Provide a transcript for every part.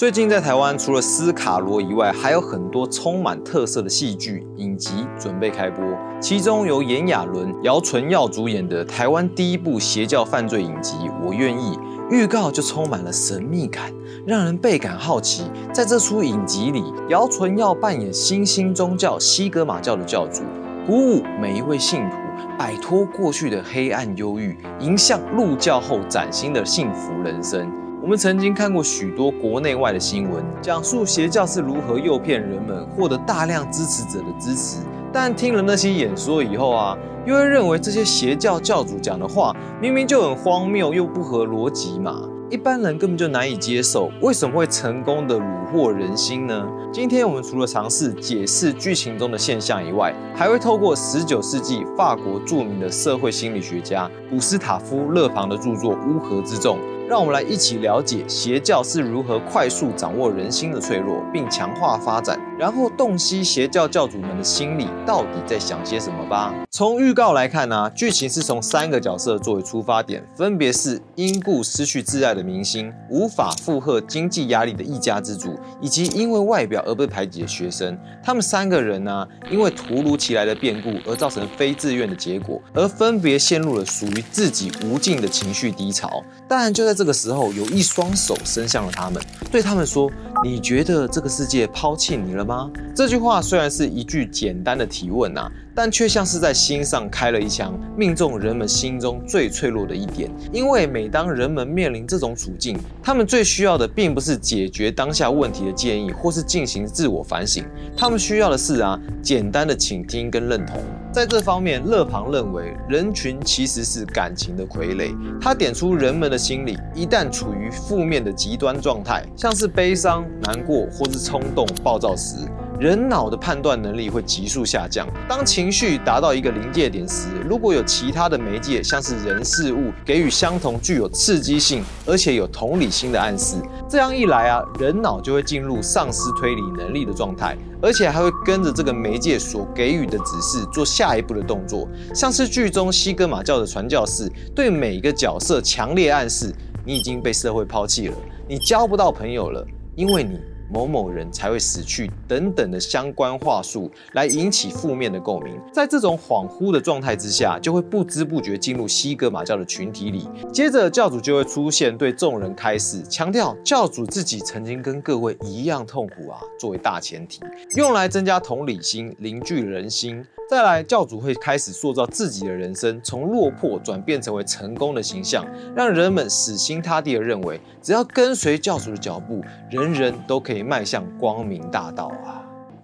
最近在台湾，除了斯卡罗以外，还有很多充满特色的戏剧影集准备开播。其中由炎亚纶、姚纯耀主演的台湾第一部邪教犯罪影集《我愿意》，预告就充满了神秘感，让人倍感好奇。在这出影集里，姚纯耀扮演新兴宗教西格玛教的教主，鼓舞每一位信徒摆脱过去的黑暗忧郁，迎向入教后崭新的幸福人生。我们曾经看过许多国内外的新闻，讲述邪教是如何诱骗人们获得大量支持者的支持。但听了那些演说以后啊，又会认为这些邪教教主讲的话明明就很荒谬又不合逻辑嘛，一般人根本就难以接受。为什么会成功的虏获人心呢？今天我们除了尝试解释剧情中的现象以外，还会透过十九世纪法国著名的社会心理学家古斯塔夫·勒庞的著作《乌合之众》。让我们来一起了解邪教是如何快速掌握人心的脆弱，并强化发展，然后洞悉邪教教主们的心里到底在想些什么吧。从预告来看呢，剧情是从三个角色作为出发点，分别是因故失去挚爱的明星、无法负荷经济压力的一家之主，以及因为外表而被排挤的学生。他们三个人呢，因为突如其来的变故而造成非自愿的结果，而分别陷入了属于自己无尽的情绪低潮。但就在这个时候，有一双手伸向了他们，对他们说：“你觉得这个世界抛弃你了吗？”这句话虽然是一句简单的提问呐。但却像是在心上开了一枪，命中人们心中最脆弱的一点。因为每当人们面临这种处境，他们最需要的并不是解决当下问题的建议，或是进行自我反省，他们需要的是啊，简单的倾听跟认同。在这方面，勒庞认为人群其实是感情的傀儡。他点出人们的心理一旦处于负面的极端状态，像是悲伤、难过或是冲动、暴躁时。人脑的判断能力会急速下降。当情绪达到一个临界点时，如果有其他的媒介，像是人事物，给予相同具有刺激性而且有同理心的暗示，这样一来啊，人脑就会进入丧失推理能力的状态，而且还会跟着这个媒介所给予的指示做下一步的动作。像是剧中西格玛教的传教士对每一个角色强烈暗示：你已经被社会抛弃了，你交不到朋友了，因为你。某某人才会死去等等的相关话术来引起负面的共鸣，在这种恍惚的状态之下，就会不知不觉进入西格玛教的群体里。接着教主就会出现，对众人开示，强调教主自己曾经跟各位一样痛苦啊，作为大前提，用来增加同理心，凝聚人心。再来，教主会开始塑造自己的人生，从落魄转变成为成功的形象，让人们死心塌地的认为，只要跟随教主的脚步，人人都可以迈向光明大道啊。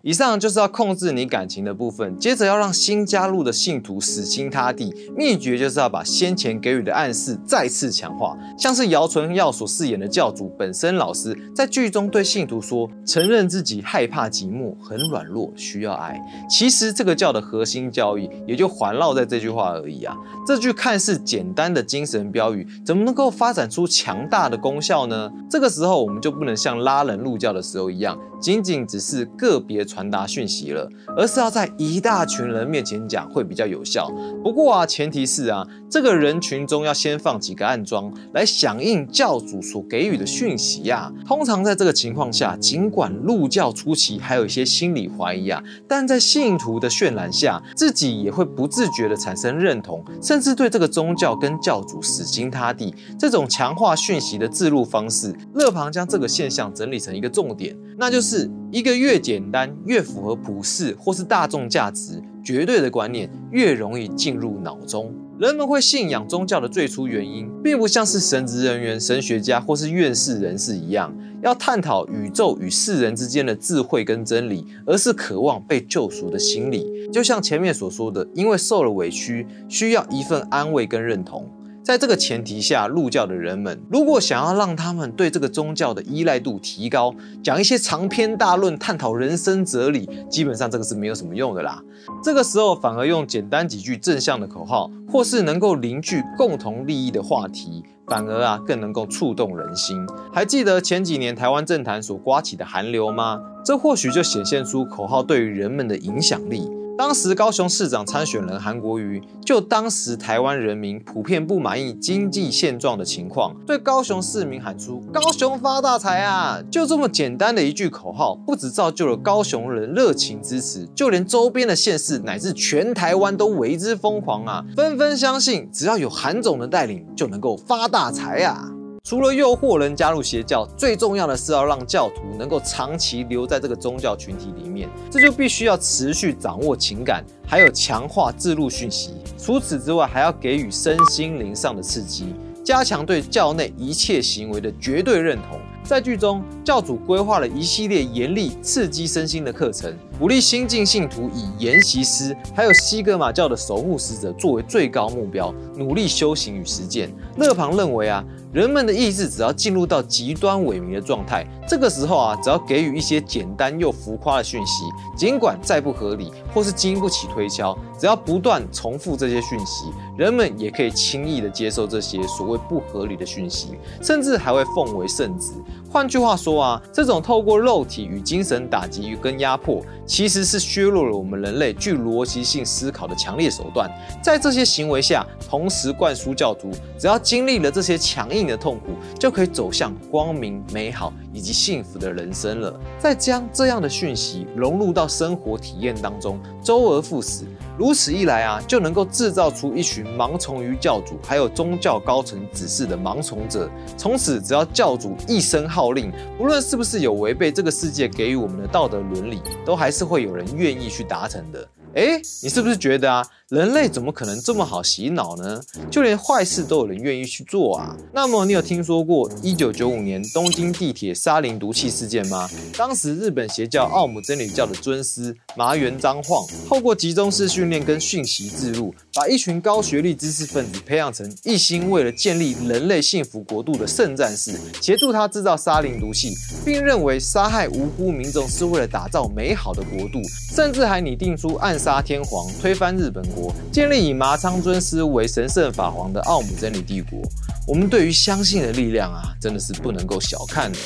以上就是要控制你感情的部分，接着要让新加入的信徒死心塌地。秘诀就是要把先前给予的暗示再次强化，像是姚纯耀所饰演的教主本身老师，在剧中对信徒说：“承认自己害怕寂寞，很软弱，需要爱。”其实这个教的核心教育也就环绕在这句话而已啊。这句看似简单的精神标语，怎么能够发展出强大的功效呢？这个时候我们就不能像拉人入教的时候一样，仅仅只是个别。传达讯息了，而是要在一大群人面前讲会比较有效。不过啊，前提是啊，这个人群中要先放几个暗桩来响应教主所给予的讯息呀。通常在这个情况下，尽管入教初期还有一些心理怀疑啊，但在信徒的渲染下，自己也会不自觉地产生认同，甚至对这个宗教跟教主死心塌地。这种强化讯息的自入方式，勒庞将这个现象整理成一个重点，那就是一个越简单。越符合普世或是大众价值绝对的观念，越容易进入脑中。人们会信仰宗教的最初原因，并不像是神职人员、神学家或是院士人士一样，要探讨宇宙与世人之间的智慧跟真理，而是渴望被救赎的心理。就像前面所说的，因为受了委屈，需要一份安慰跟认同。在这个前提下，入教的人们如果想要让他们对这个宗教的依赖度提高，讲一些长篇大论探讨人生哲理，基本上这个是没有什么用的啦。这个时候反而用简单几句正向的口号，或是能够凝聚共同利益的话题，反而啊更能够触动人心。还记得前几年台湾政坛所刮起的寒流吗？这或许就显现出口号对于人们的影响力。当时高雄市长参选人韩国瑜，就当时台湾人民普遍不满意经济现状的情况，对高雄市民喊出“高雄发大财啊”，就这么简单的一句口号，不止造就了高雄人热情支持，就连周边的县市乃至全台湾都为之疯狂啊，纷纷相信只要有韩总的带领，就能够发大财啊。除了诱惑人加入邪教，最重要的是要让教徒能够长期留在这个宗教群体里面，这就必须要持续掌握情感，还有强化自路讯息。除此之外，还要给予身心灵上的刺激，加强对教内一切行为的绝对认同。在剧中，教主规划了一系列严厉刺激身心的课程，鼓励新进信徒以研习师还有西格玛教的守护使者作为最高目标，努力修行与实践。勒庞认为啊。人们的意志只要进入到极端萎靡的状态，这个时候啊，只要给予一些简单又浮夸的讯息，尽管再不合理或是经不起推敲，只要不断重复这些讯息，人们也可以轻易的接受这些所谓不合理的讯息，甚至还会奉为圣旨。换句话说啊，这种透过肉体与精神打击与跟压迫，其实是削弱了我们人类具逻辑性思考的强烈手段。在这些行为下，同时灌输教徒，只要经历了这些强硬的痛苦，就可以走向光明、美好以及幸福的人生了。再将这样的讯息融入到生活体验当中，周而复始。如此一来啊，就能够制造出一群盲从于教主还有宗教高层指示的盲从者。从此，只要教主一声号令，不论是不是有违背这个世界给予我们的道德伦理，都还是会有人愿意去达成的。哎，你是不是觉得啊？人类怎么可能这么好洗脑呢？就连坏事都有人愿意去做啊！那么你有听说过一九九五年东京地铁沙林毒气事件吗？当时日本邪教奥姆真理教的尊师麻原彰晃，透过集中式训练跟讯息自入，把一群高学历知识分子培养成一心为了建立人类幸福国度的圣战士，协助他制造沙林毒气，并认为杀害无辜民众是为了打造美好的国度，甚至还拟定出暗杀天皇、推翻日本国。建立以麻仓尊师为神圣法皇的奥姆真理帝国，我们对于相信的力量啊，真的是不能够小看的。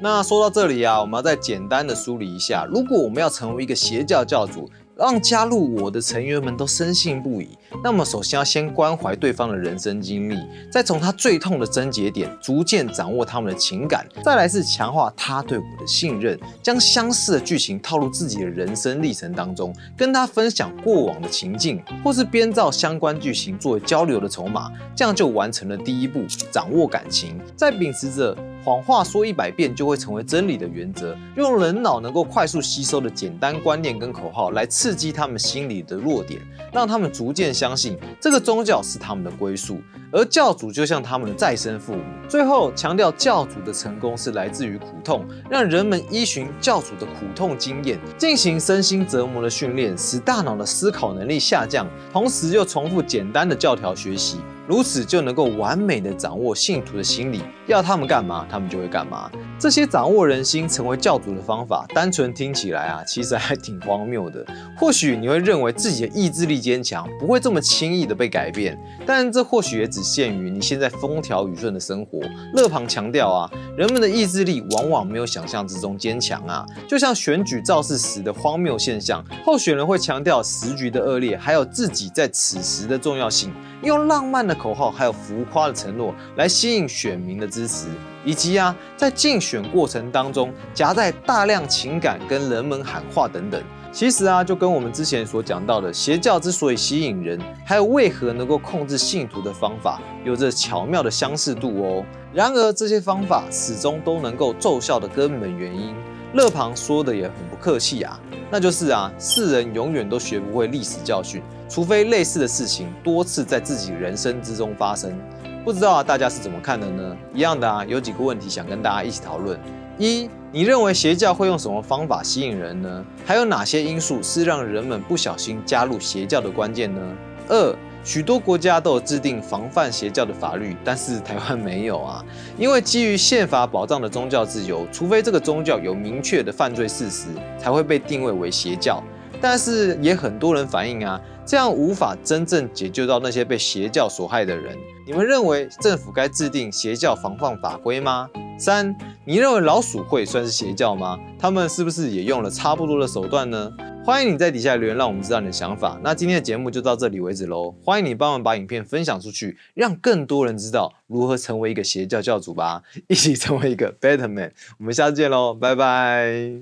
那说到这里啊，我们要再简单的梳理一下，如果我们要成为一个邪教教主。让加入我的成员们都深信不疑。那么，首先要先关怀对方的人生经历，再从他最痛的症结点逐渐掌握他们的情感，再来是强化他对我的信任，将相似的剧情套入自己的人生历程当中，跟他分享过往的情境，或是编造相关剧情作为交流的筹码，这样就完成了第一步，掌握感情。再秉持着。谎话说一百遍就会成为真理的原则，用人脑能够快速吸收的简单观念跟口号来刺激他们心里的弱点，让他们逐渐相信这个宗教是他们的归宿，而教主就像他们的再生父母。最后强调教主的成功是来自于苦痛，让人们依循教主的苦痛经验进行身心折磨的训练，使大脑的思考能力下降，同时又重复简单的教条学习。如此就能够完美的掌握信徒的心理，要他们干嘛，他们就会干嘛。这些掌握人心、成为教主的方法，单纯听起来啊，其实还挺荒谬的。或许你会认为自己的意志力坚强，不会这么轻易的被改变，但这或许也只限于你现在风调雨顺的生活。勒庞强调啊，人们的意志力往往没有想象之中坚强啊。就像选举造势时的荒谬现象，候选人会强调时局的恶劣，还有自己在此时的重要性。用浪漫的口号，还有浮夸的承诺来吸引选民的支持，以及啊，在竞选过程当中夹带大量情感跟人们喊话等等。其实啊，就跟我们之前所讲到的邪教之所以吸引人，还有为何能够控制信徒的方法，有着巧妙的相似度哦。然而这些方法始终都能够奏效的根本原因，勒庞说的也很不客气啊，那就是啊，世人永远都学不会历史教训。除非类似的事情多次在自己人生之中发生，不知道啊大家是怎么看的呢？一样的啊，有几个问题想跟大家一起讨论：一，你认为邪教会用什么方法吸引人呢？还有哪些因素是让人们不小心加入邪教的关键呢？二，许多国家都有制定防范邪教的法律，但是台湾没有啊，因为基于宪法保障的宗教自由，除非这个宗教有明确的犯罪事实，才会被定位为邪教。但是也很多人反映啊。这样无法真正解救到那些被邪教所害的人。你们认为政府该制定邪教防范法规吗？三，你认为老鼠会算是邪教吗？他们是不是也用了差不多的手段呢？欢迎你在底下留言，让我们知道你的想法。那今天的节目就到这里为止喽。欢迎你帮忙把影片分享出去，让更多人知道如何成为一个邪教教主吧，一起成为一个 better man。我们下次见喽，拜拜。